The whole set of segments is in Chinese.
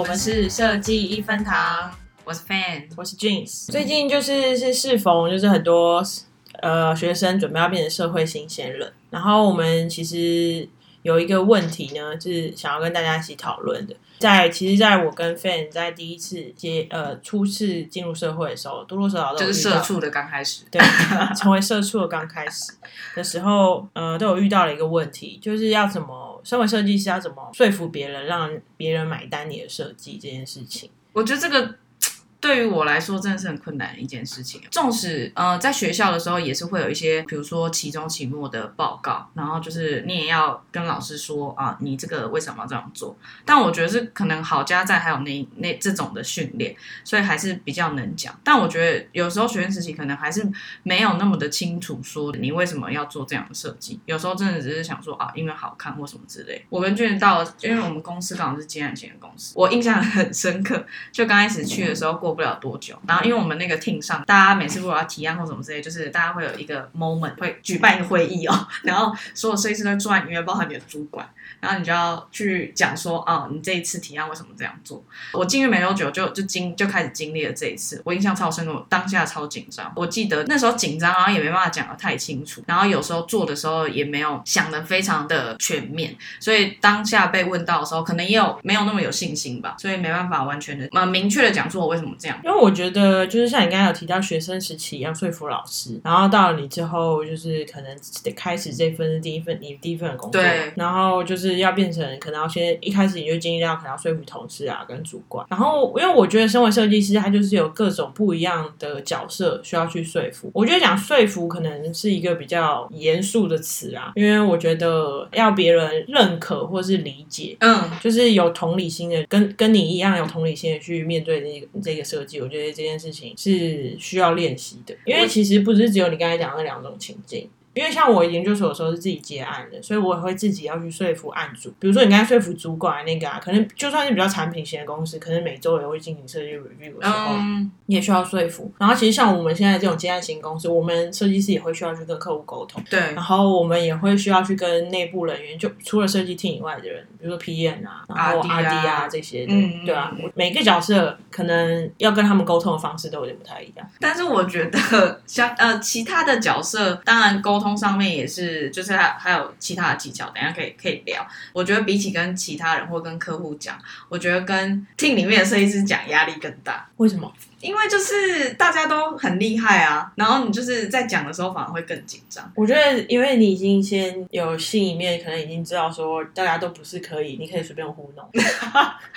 我们是设计一分堂，我是 Fan，我是 Jeans。最近就是是适逢就是很多呃学生准备要变成社会新鲜人，然后我们其实有一个问题呢，是想要跟大家一起讨论的。在其实，在我跟 Fan 在第一次接呃初次进入社会的时候，多多少少都就是社畜的刚开始，对，成为社畜的刚开始的时候，呃，都有遇到了一个问题，就是要怎么身为设计师要怎么说服别人，让别人买单你的设计这件事情。我觉得这个。对于我来说，真的是很困难的一件事情。纵使呃，在学校的时候也是会有一些，比如说期中、期末的报告，然后就是你也要跟老师说啊，你这个为什么要这样做？但我觉得是可能好家在还有那那这种的训练，所以还是比较能讲。但我觉得有时候学生时期可能还是没有那么的清楚，说你为什么要做这样的设计。有时候真的只是想说啊，因为好看或什么之类。我跟俊到，因为我们公司刚好是接案型的公司，我印象很深刻。就刚开始去的时候过。过不了多久，然后因为我们那个 team 上，大家每次如果要提案或什么之类，就是大家会有一个 moment 会举办一个会议哦，然后所有设计师都坐在里面，包含你的主管，然后你就要去讲说，哦，你这一次提案为什么这样做？我进去没多久，就就经就开始经历了这一次，我印象超深刻，当下超紧张。我记得那时候紧张，然后也没办法讲的太清楚，然后有时候做的时候也没有想的非常的全面，所以当下被问到的时候，可能也有没有那么有信心吧，所以没办法完全的呃明确的讲出我为什么。这样，因为我觉得就是像你刚才有提到学生时期要说服老师，然后到了你之后，就是可能得开始这份第一份你第一份工作，对，然后就是要变成可能要先一开始你就经历到可能要说服同事啊跟主管，然后因为我觉得身为设计师，他就是有各种不一样的角色需要去说服。我觉得讲说服可能是一个比较严肃的词啊，因为我觉得要别人认可或是理解，嗯，就是有同理心的，跟跟你一样有同理心的去面对这个这个。设计，我觉得这件事情是需要练习的，因为其实不是只有你刚才讲那两种情境。因为像我研究所的时候是自己接案的，所以我也会自己要去说服案主。比如说你刚才说服主管那个啊，可能就算是比较产品型的公司，可能每周也会进行设计 review 的时候，你也需要说服。然后其实像我们现在这种接案型公司，我们设计师也会需要去跟客户沟通。对。然后我们也会需要去跟内部人员，就除了设计 team 以外的人，比如说 PM 啊，然后 RD 啊这些，嗯，对啊？每个角色可能要跟他们沟通的方式都有点不太一样。但是我觉得像呃其他的角色，当然沟通上面也是。就是还还有其他的技巧，等下可以可以聊。我觉得比起跟其他人或跟客户讲，我觉得跟 team 里面的设计师讲压力更大。为什么？因为就是大家都很厉害啊，然后你就是在讲的时候反而会更紧张。我觉得，因为你已经先有心里面可能已经知道说大家都不是可以，你可以随便糊弄，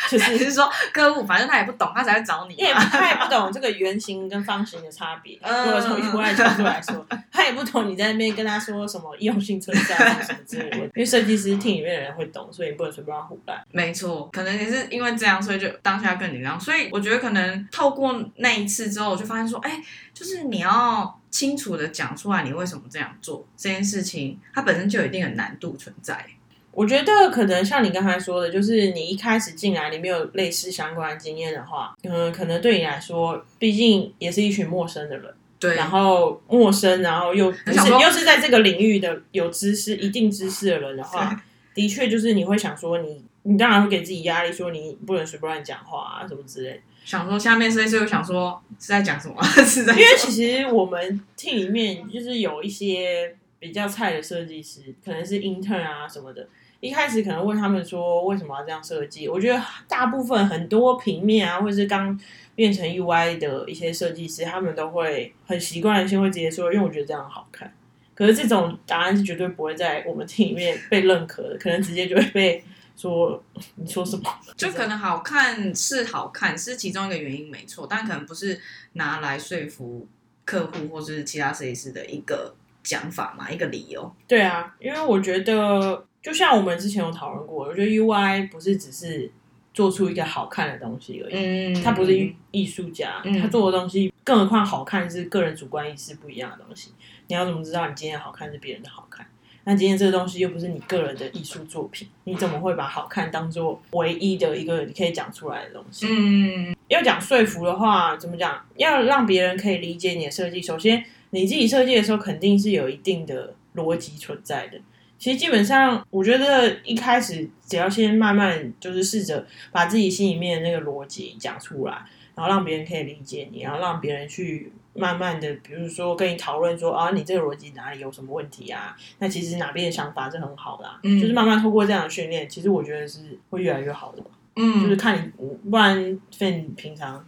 就是是说客户反正他也不懂，他才会找你。他也不懂这个圆形跟方形的差别。如果从国外角度来说，他也不懂你在那边跟他说什么用性存在什么之类的。因为设计师听里面的人会懂，所以你不能随便胡乱。没错，可能也是因为这样，所以就当下更紧张。所以我觉得可能透过。那一次之后，我就发现说，哎，就是你要清楚的讲出来，你为什么这样做这件事情，它本身就有一定的难度存在。我觉得可能像你刚才说的，就是你一开始进来，你没有类似相关经验的话，嗯，可能对你来说，毕竟也是一群陌生的人，对，然后陌生，然后又是 又是在这个领域的有知识、一定知识的人的话，的确就是你会想说，你你当然会给自己压力，说你不能随便乱讲话啊，什么之类。想说下面设计师又想说是在讲什么？是在因为其实我们 team 里面就是有一些比较菜的设计师，可能是 intern 啊什么的。一开始可能问他们说为什么要这样设计？我觉得大部分很多平面啊，或者是刚变成 UI 的一些设计师，他们都会很习惯性会直接说，因为我觉得这样好看。可是这种答案是绝对不会在我们 team 里面被认可的，可能直接就会被。说你说什么？就可能好看是好看，是其中一个原因没错，但可能不是拿来说服客户或者是其他设计师的一个讲法嘛，一个理由。对啊，因为我觉得就像我们之前有讨论过，我觉得 UI 不是只是做出一个好看的东西而已，嗯，他不是艺术家，他做的东西，更何况好看是个人主观意识不一样的东西。你要怎么知道你今天好看是别人的好看？那今天这个东西又不是你个人的艺术作品，你怎么会把好看当做唯一的一个你可以讲出来的东西？嗯，要讲说服的话，怎么讲？要让别人可以理解你的设计，首先你自己设计的时候肯定是有一定的逻辑存在的。其实基本上，我觉得一开始只要先慢慢就是试着把自己心里面的那个逻辑讲出来，然后让别人可以理解你，然后让别人去慢慢的，比如说跟你讨论说啊，你这个逻辑哪里有什么问题啊？那其实哪边的想法是很好的，嗯，就是慢慢透过这样的训练，其实我觉得是会越来越好的。嗯，就是看你，不然费你平常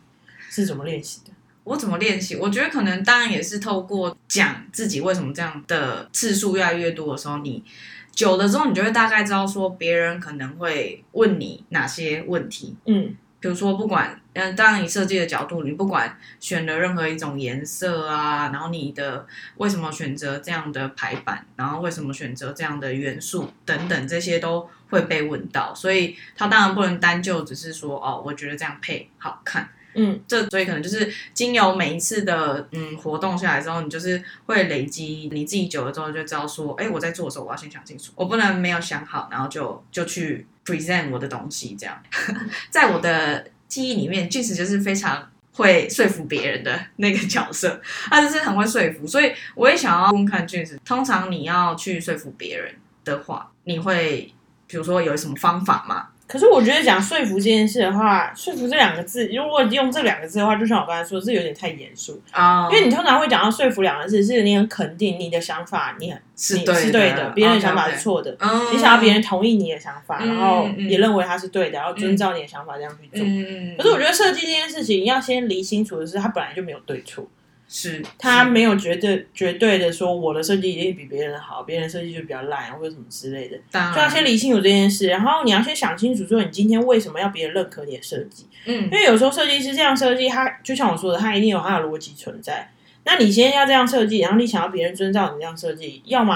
是怎么练习的？我怎么练习？我觉得可能当然也是透过讲自己为什么这样的次数越来越多的时候，你久了之后，你就会大概知道说别人可能会问你哪些问题。嗯，比如说不管嗯，当然你设计的角度，你不管选了任何一种颜色啊，然后你的为什么选择这样的排版，然后为什么选择这样的元素等等，这些都会被问到。所以他当然不能单就只是说哦，我觉得这样配好看。嗯，这所以可能就是经由每一次的嗯活动下来之后，你就是会累积你自己久了之后就知道说，哎，我在做的时候我要先想清楚，我不能没有想好，然后就就去 present 我的东西这样。在我的记忆里面，俊子就是非常会说服别人的那个角色，他就是很会说服，所以我也想要问看俊子，通常你要去说服别人的话，你会比如说有什么方法吗？可是我觉得讲说服这件事的话，说服这两个字，如果用这两个字的话，就像我刚才说，是有点太严肃。啊。因为你通常会讲到说服两个字，是你很肯定你的想法，你很是是对的，别人的想法是错的，你想要别人同意你的想法，然后也认为他是对的，然后遵照你的想法这样去做。可是我觉得设计这件事情，要先理清楚的是，它本来就没有对错。是。他没有绝对绝对的说我的设计一定比别人好，别人设计就比较烂或者什么之类的，当。就要先理清楚这件事，然后你要先想清楚说你今天为什么要别人认可你的设计，嗯，因为有时候设计师这样设计，他就像我说的，他一定有他的逻辑存在。那你先要这样设计，然后你想要别人遵照你这样设计，要么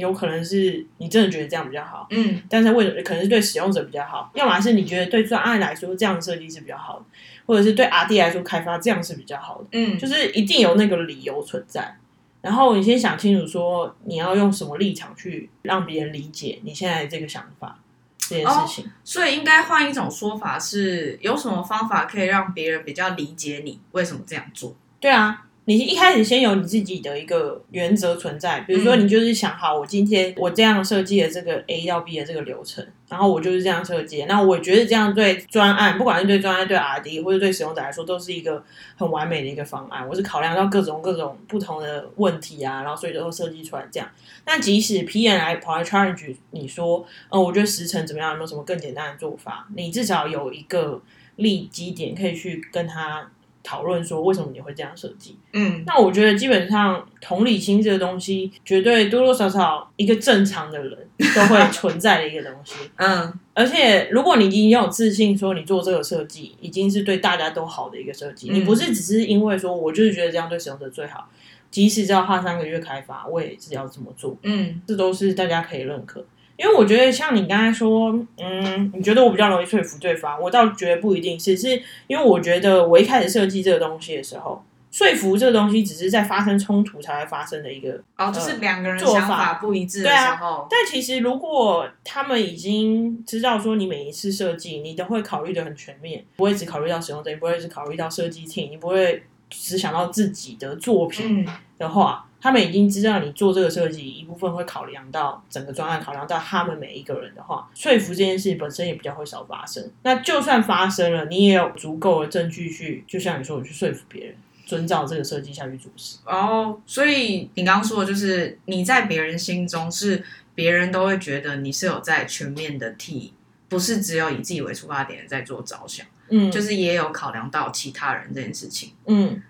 有可能是你真的觉得这样比较好，嗯，但是为什么可能是对使用者比较好？要么是你觉得对专案来说这样设计是比较好的。或者是对 R D 来说开发这样是比较好的，嗯，就是一定有那个理由存在。然后你先想清楚，说你要用什么立场去让别人理解你现在这个想法这件事情。所以应该换一种说法，是有什么方法可以让别人比较理解你为什么这样做？对啊。你一开始先有你自己的一个原则存在，比如说你就是想好，我今天我这样设计的这个 A 到 B 的这个流程，然后我就是这样设计。那我觉得这样对专案，不管是对专案、对 RD 或者对使用者来说，都是一个很完美的一个方案。我是考量到各种各种不同的问题啊，然后所以都设计出来这样。那即使 PM 来跑来 challenge 你说，呃，我觉得时程怎么样？有没有什么更简单的做法？你至少有一个立基点可以去跟他。讨论说为什么你会这样设计？嗯，那我觉得基本上同理心这个东西，绝对多多少少一个正常的人都会 存在的一个东西。嗯，而且如果你已经有自信，说你做这个设计已经是对大家都好的一个设计，你不是只是因为说我就是觉得这样对使用者最好，即使要花三个月开发，我也是要这么做。嗯，这都是大家可以认可。因为我觉得像你刚才说，嗯，你觉得我比较容易说服对方，我倒觉得不一定是，是因为我觉得我一开始设计这个东西的时候，说服这个东西只是在发生冲突才会发生的一个，哦，就是两个人想法不一致的时候。但其实如果他们已经知道说你每一次设计你都会考虑的很全面，不会只考虑到使用者，不会只考虑到设计 team，你不会只想到自己的作品的话。他们已经知道你做这个设计一部分会考量到整个专案，考量到他们每一个人的话，说服这件事本身也比较会少发生。那就算发生了，你也有足够的证据去，就像你说，我去说服别人遵照这个设计下去做事。哦，所以你刚刚说的就是你在别人心中是别人都会觉得你是有在全面的替，不是只有以自己为出发点在做着想，嗯，就是也有考量到其他人这件事情，嗯。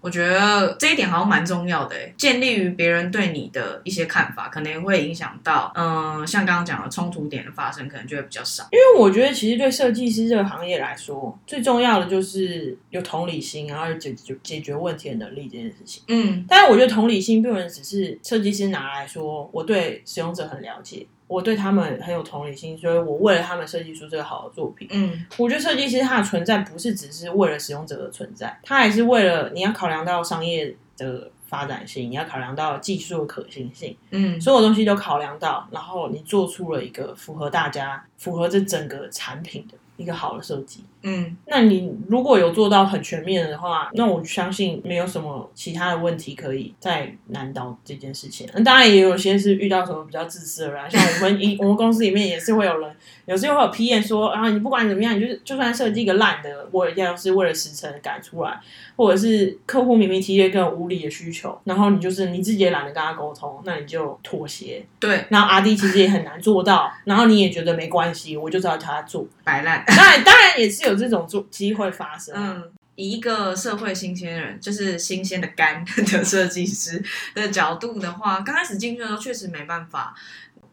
我觉得这一点好像蛮重要的，建立于别人对你的一些看法，可能会影响到，嗯，像刚刚讲的冲突点的发生，可能就会比较少。因为我觉得其实对设计师这个行业来说，最重要的就是有同理心，然后有解决解决问题的能力这件事情。嗯，但是我觉得同理心不能只是设计师拿来说，我对使用者很了解。我对他们很有同理心，所以我为了他们设计出这个好的作品。嗯，我觉得设计师他的存在不是只是为了使用者的存在，他还是为了你要考量到商业的发展性，你要考量到技术的可行性。嗯，所有东西都考量到，然后你做出了一个符合大家、符合这整个产品的一个好的设计。嗯，那你如果有做到很全面的话，那我相信没有什么其他的问题可以再难倒这件事情。那当然也有些是遇到什么比较自私的人，像我们 一我们公司里面也是会有人，有时候会有批验说啊，你不管怎么样，你就是就算设计一个烂的，我一定要是为了时辰赶出来，或者是客户明明提一个无理的需求，然后你就是你自己也懒得跟他沟通，那你就妥协。对，然后阿弟其实也很难做到，然后你也觉得没关系，我就知道他做摆烂。当然，当然也是有。这种做机会发生。嗯，以一个社会新鲜人，就是新鲜的肝 的设计师的角度的话，刚开始进去的时候确实没办法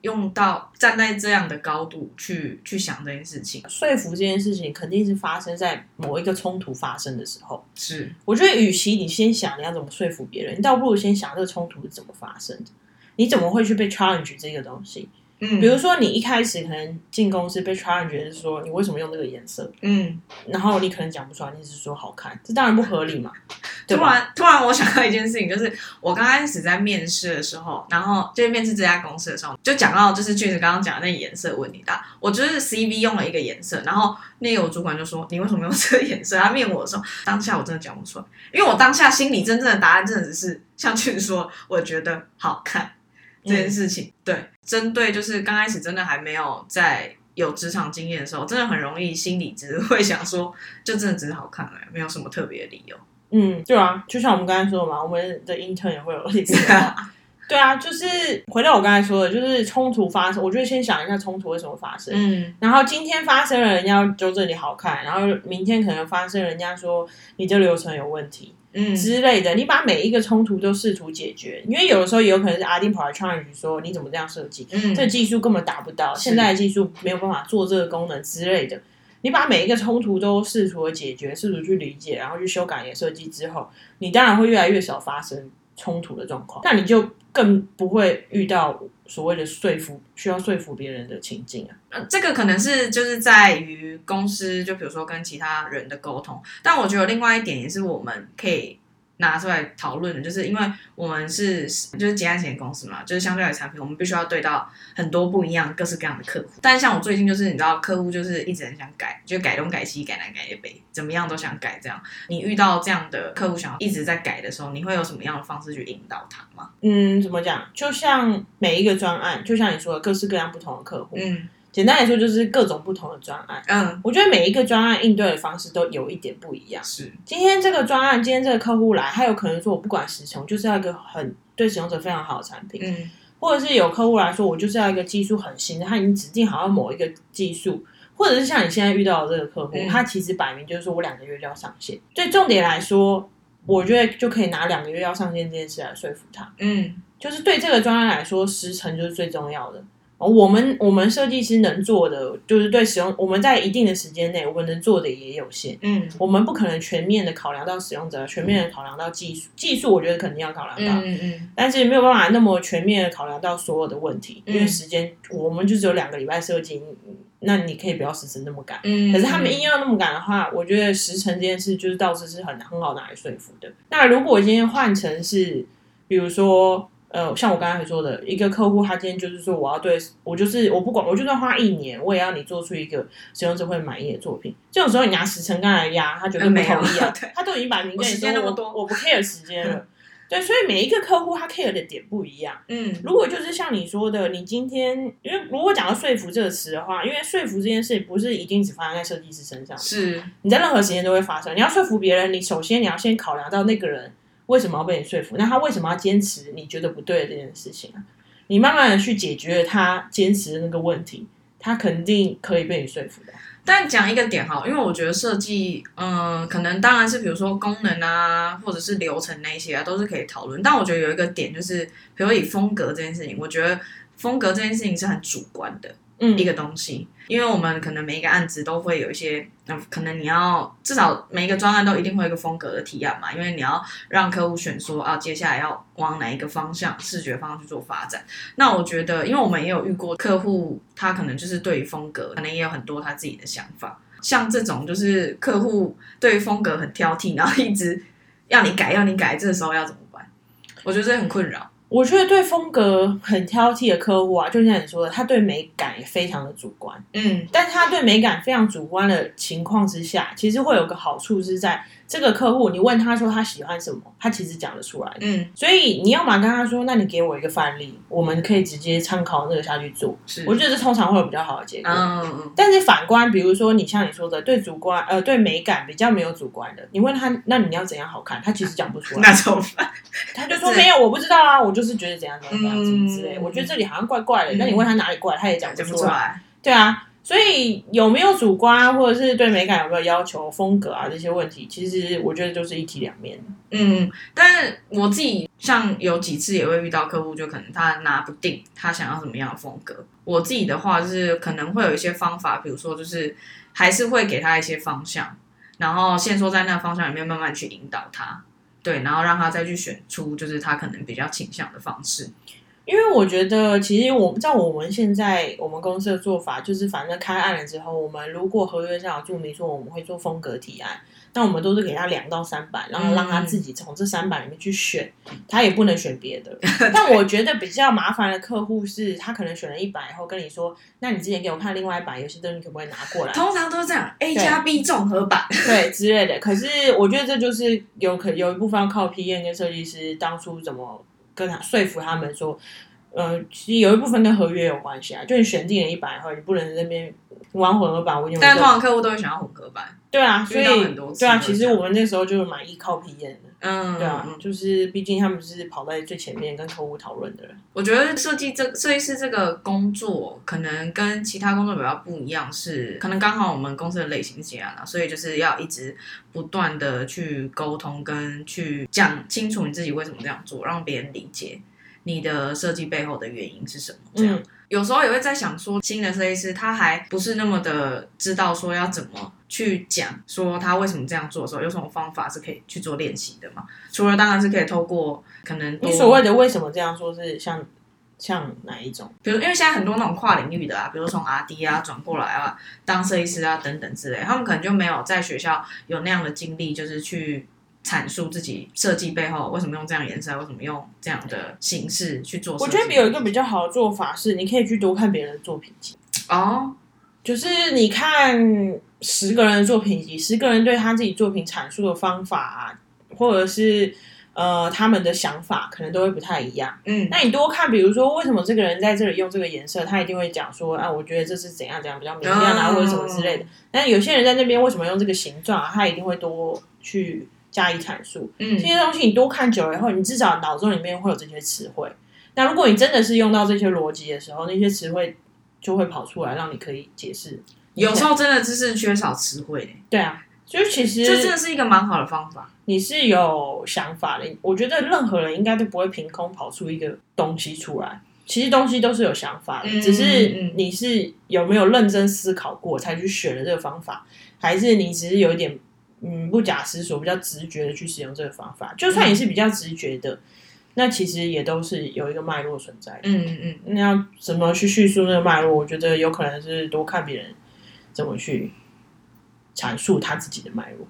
用到站在这样的高度去去想这件事情。说服这件事情肯定是发生在某一个冲突发生的时候。是，我觉得与其你先想你要怎么说服别人，你倒不如先想这个冲突是怎么发生的，你怎么会去被 challenge 这个东西。嗯，比如说你一开始可能进公司被 challenge 是说你为什么用这个颜色，嗯，然后你可能讲不出来，你只是说好看，这当然不合理嘛。突然突然我想到一件事情，就是我刚开始在面试的时候，然后就是面试这家公司的时候，就讲到就是俊子刚刚讲的那颜色问题的，我就是 CV 用了一个颜色，然后那个我主管就说你为什么用这个颜色？他面我的时候，当下我真的讲不出来，因为我当下心里真正的答案真的只是像俊子说，我觉得好看。这件事情，对，针对就是刚开始真的还没有在有职场经验的时候，真的很容易心里只是会想说，就真的只是好看而已，没有什么特别的理由。嗯，对啊，就像我们刚才说的嘛，我们的 intern 也会有类似的。对啊，就是回到我刚才说的，就是冲突发生，我就先想一下冲突为什么发生。嗯，然后今天发生了，人家纠正你好看，然后明天可能发生人家说你这流程有问题。嗯之类的，你把每一个冲突都试图解决，因为有的时候也有可能是阿丁跑来 challenge 说你怎么这样设计，嗯，这技术根本达不到，现在的技术没有办法做这个功能之类的。你把每一个冲突都试图解决，试图去理解，然后去修改你的设计之后，你当然会越来越少发生冲突的状况，那你就更不会遇到所谓的说服需要说服别人的情境啊。这个可能是就是在于公司，就比如说跟其他人的沟通。但我觉得另外一点也是我们可以拿出来讨论的，就是因为我们是就是结案型公司嘛，就是相对来产品，我们必须要对到很多不一样、各式各样的客户。但是像我最近就是你知道，客户就是一直很想改，就改东改西、改南改北，怎么样都想改。这样，你遇到这样的客户想要一直在改的时候，你会有什么样的方式去引导他吗？嗯，怎么讲？就像每一个专案，就像你说的，各式各样不同的客户，嗯。简单来说，就是各种不同的专案。嗯，我觉得每一个专案应对的方式都有一点不一样。是，今天这个专案，今天这个客户来，他有可能说，我不管时程，就是要一个很对使用者非常好的产品。嗯，或者是有客户来说，我就是要一个技术很新的，他已经指定好要某一个技术，或者是像你现在遇到的这个客户，他其实摆明就是说我两个月就要上线。所以重点来说，我觉得就可以拿两个月要上线这件事来说服他。嗯，就是对这个专案来说，时程就是最重要的。我们我们设计师能做的，就是对使用我们在一定的时间内，我们能做的也有限。嗯，我们不可能全面的考量到使用者，全面的考量到技术。技术我觉得肯定要考量到，嗯嗯，但是没有办法那么全面的考量到所有的问题，因为时间我们就只有两个礼拜设计，那你可以不要时程那么赶。嗯，可是他们硬要那么赶的话，我觉得时程这件事就是倒是是很很好拿来说服的。那如果今天换成是，比如说。呃，像我刚才说的，一个客户他今天就是说，我要对我就是我不管，我就算花一年，我也要你做出一个使用者会满意的作品。这种时候你拿时辰刚来压，他绝对不同意啊。他都已经摆明跟你说，我我不 care 时间了。对，所以每一个客户他 care 的点不一样。嗯，如果就是像你说的，你今天因为如果讲到说服这个词的话，因为说服这件事不是一定只发生在设计师身上，是你在任何时间都会发生。你要说服别人，你首先你要先考量到那个人。为什么要被你说服？那他为什么要坚持你觉得不对的这件事情啊？你慢慢的去解决他坚持的那个问题，他肯定可以被你说服的。但讲一个点哈，因为我觉得设计，嗯，可能当然是比如说功能啊，或者是流程那些啊，都是可以讨论。但我觉得有一个点就是，比如以风格这件事情，我觉得风格这件事情是很主观的。一个东西，因为我们可能每一个案子都会有一些，嗯，可能你要至少每一个专案都一定会有一个风格的提案嘛，因为你要让客户选说啊，接下来要往哪一个方向，视觉方向去做发展。那我觉得，因为我们也有遇过客户，他可能就是对于风格，可能也有很多他自己的想法。像这种就是客户对于风格很挑剔，然后一直要你改，要你改，这个时候要怎么办？我觉得这很困扰。我觉得对风格很挑剔的客户啊，就像你说的，他对美感也非常的主观。嗯，但他对美感非常主观的情况之下，其实会有个好处是在这个客户，你问他说他喜欢什么，他其实讲得出来。嗯，所以你要么跟他说，那你给我一个范例，我们可以直接参考那个下去做。是，我觉得这通常会有比较好的结果。嗯嗯。但是反观，比如说你像你说的，对主观呃对美感比较没有主观的，你问他那你要怎样好看，他其实讲不出来。那怎么办？他就说没有，我不知道啊，我就是觉得怎样怎样怎样之类。我觉得这里好像怪怪的，那你问他哪里怪，他也讲不出来。对啊，所以有没有主观，或者是对美感有没有要求、风格啊这些问题，其实我觉得就是一体两面。嗯，但我自己像有几次也会遇到客户，就可能他拿不定他想要什么样的风格。我自己的话就是可能会有一些方法，比如说就是还是会给他一些方向，然后先说在那个方向里面慢慢去引导他。对，然后让他再去选出就是他可能比较倾向的方式。因为我觉得，其实我在我们现在我们公司的做法，就是反正开案了之后，我们如果合约上有注明说我们会做风格提案，那我们都是给他两到三版，然后让他自己从这三版里面去选，他也不能选别的。但我觉得比较麻烦的客户是，他可能选了一版以后跟你说，那你之前给我看另外一版，有些东西可不可以拿过来？通常都是这样，A 加 B 综合版，对之类的。可是我觉得这就是有可有一部分要靠 P N 跟设计师当初怎么跟他说服他们说。呃，其实有一部分跟合约有关系啊，就你选定了一版后，你不能那边玩混合版。我但通常客户都会想要混合版。对啊，所以对啊，其实我们那时候就是蛮依靠体验的。嗯，对啊，就是毕竟他们是跑在最前面跟客户讨论的人。我觉得设计这设计师这个工作，可能跟其他工作比较不一样，是可能刚好我们公司的类型是这样的，所以就是要一直不断的去沟通跟去讲清楚你自己为什么这样做，让别人理解。你的设计背后的原因是什么？这样有时候也会在想说，新的设计师他还不是那么的知道说要怎么去讲，说他为什么这样做的时候，有什么方法是可以去做练习的嘛？除了当然是可以透过可能你所谓的为什么这样说，是像像哪一种？比如因为现在很多那种跨领域的啊，比如从 R D 啊转过来啊当设计师啊等等之类，他们可能就没有在学校有那样的经历，就是去。阐述自己设计背后为什么用这样颜色，为什么用这样的形式去做。我觉得有一个比较好的做法是，你可以去多看别人的作品集。哦，就是你看十个人的作品集，十个人对他自己作品阐述的方法，啊或者是呃他们的想法，可能都会不太一样。嗯，那你多看，比如说为什么这个人在这里用这个颜色，他一定会讲说啊，我觉得这是怎样怎样比较明亮啊，或者什么之类的。但有些人在那边为什么用这个形状，他一定会多去。加以阐述，嗯，这些东西你多看久了以后，你至少脑中里面会有这些词汇。那如果你真的是用到这些逻辑的时候，那些词汇就会跑出来，让你可以解释。有时候真的就是缺少词汇。对啊，就其实这真的是一个蛮好的方法。你是有想法的，我觉得任何人应该都不会凭空跑出一个东西出来。其实东西都是有想法的，只是你是有没有认真思考过才去选了这个方法，还是你只是有一点。嗯，不假思索，比较直觉的去使用这个方法，就算你是比较直觉的，那其实也都是有一个脉络存在的。嗯嗯嗯，那要怎么去叙述那个脉络？我觉得有可能是多看别人怎么去阐述他自己的脉络。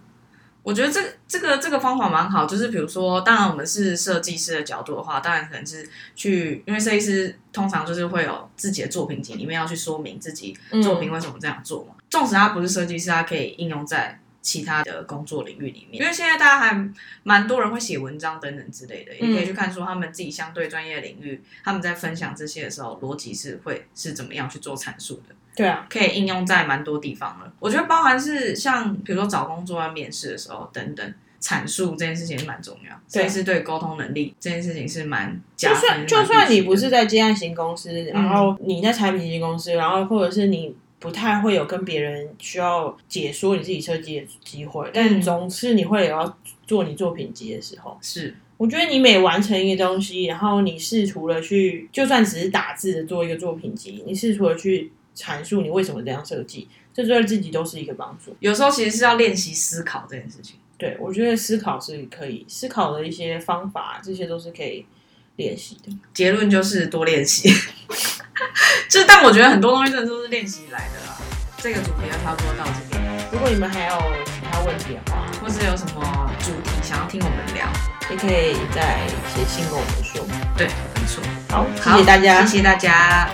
我觉得这这个这个方法蛮好，就是比如说，当然我们是设计师的角度的话，当然可能是去，因为设计师通常就是会有自己的作品集，里面要去说明自己作品为什么这样做嘛。纵使他不是设计师，他可以应用在。其他的工作领域里面，因为现在大家还蛮多人会写文章等等之类的，也可以去看说他们自己相对专业领域，他们在分享这些的时候，逻辑是会是怎么样去做阐述的。对啊，可以应用在蛮多地方了。我觉得包含是像比如说找工作啊、面试的时候等等，阐述这件事情是蛮重要，所以是对沟通能力这件事情是蛮加分。就算你不是在接案型公司，然后你在产品型公司，然后或者是你。不太会有跟别人需要解说你自己设计的机会，但总是你会有要做你作品集的时候。是，我觉得你每完成一个东西，然后你试图了去，就算只是打字的做一个作品集，你试图了去阐述你为什么这样设计，这对自己都是一个帮助。有时候其实是要练习思考这件事情。对，我觉得思考是可以思考的一些方法，这些都是可以练习的。结论就是多练习。就但我觉得很多东西真的都是练习来的啦。这个主题就差不多到这边。如果你们还有其他问题的话，或是有什么主题想要听我们聊，也可以再写信跟我们说。对。没错。好，谢谢大家，谢谢大家。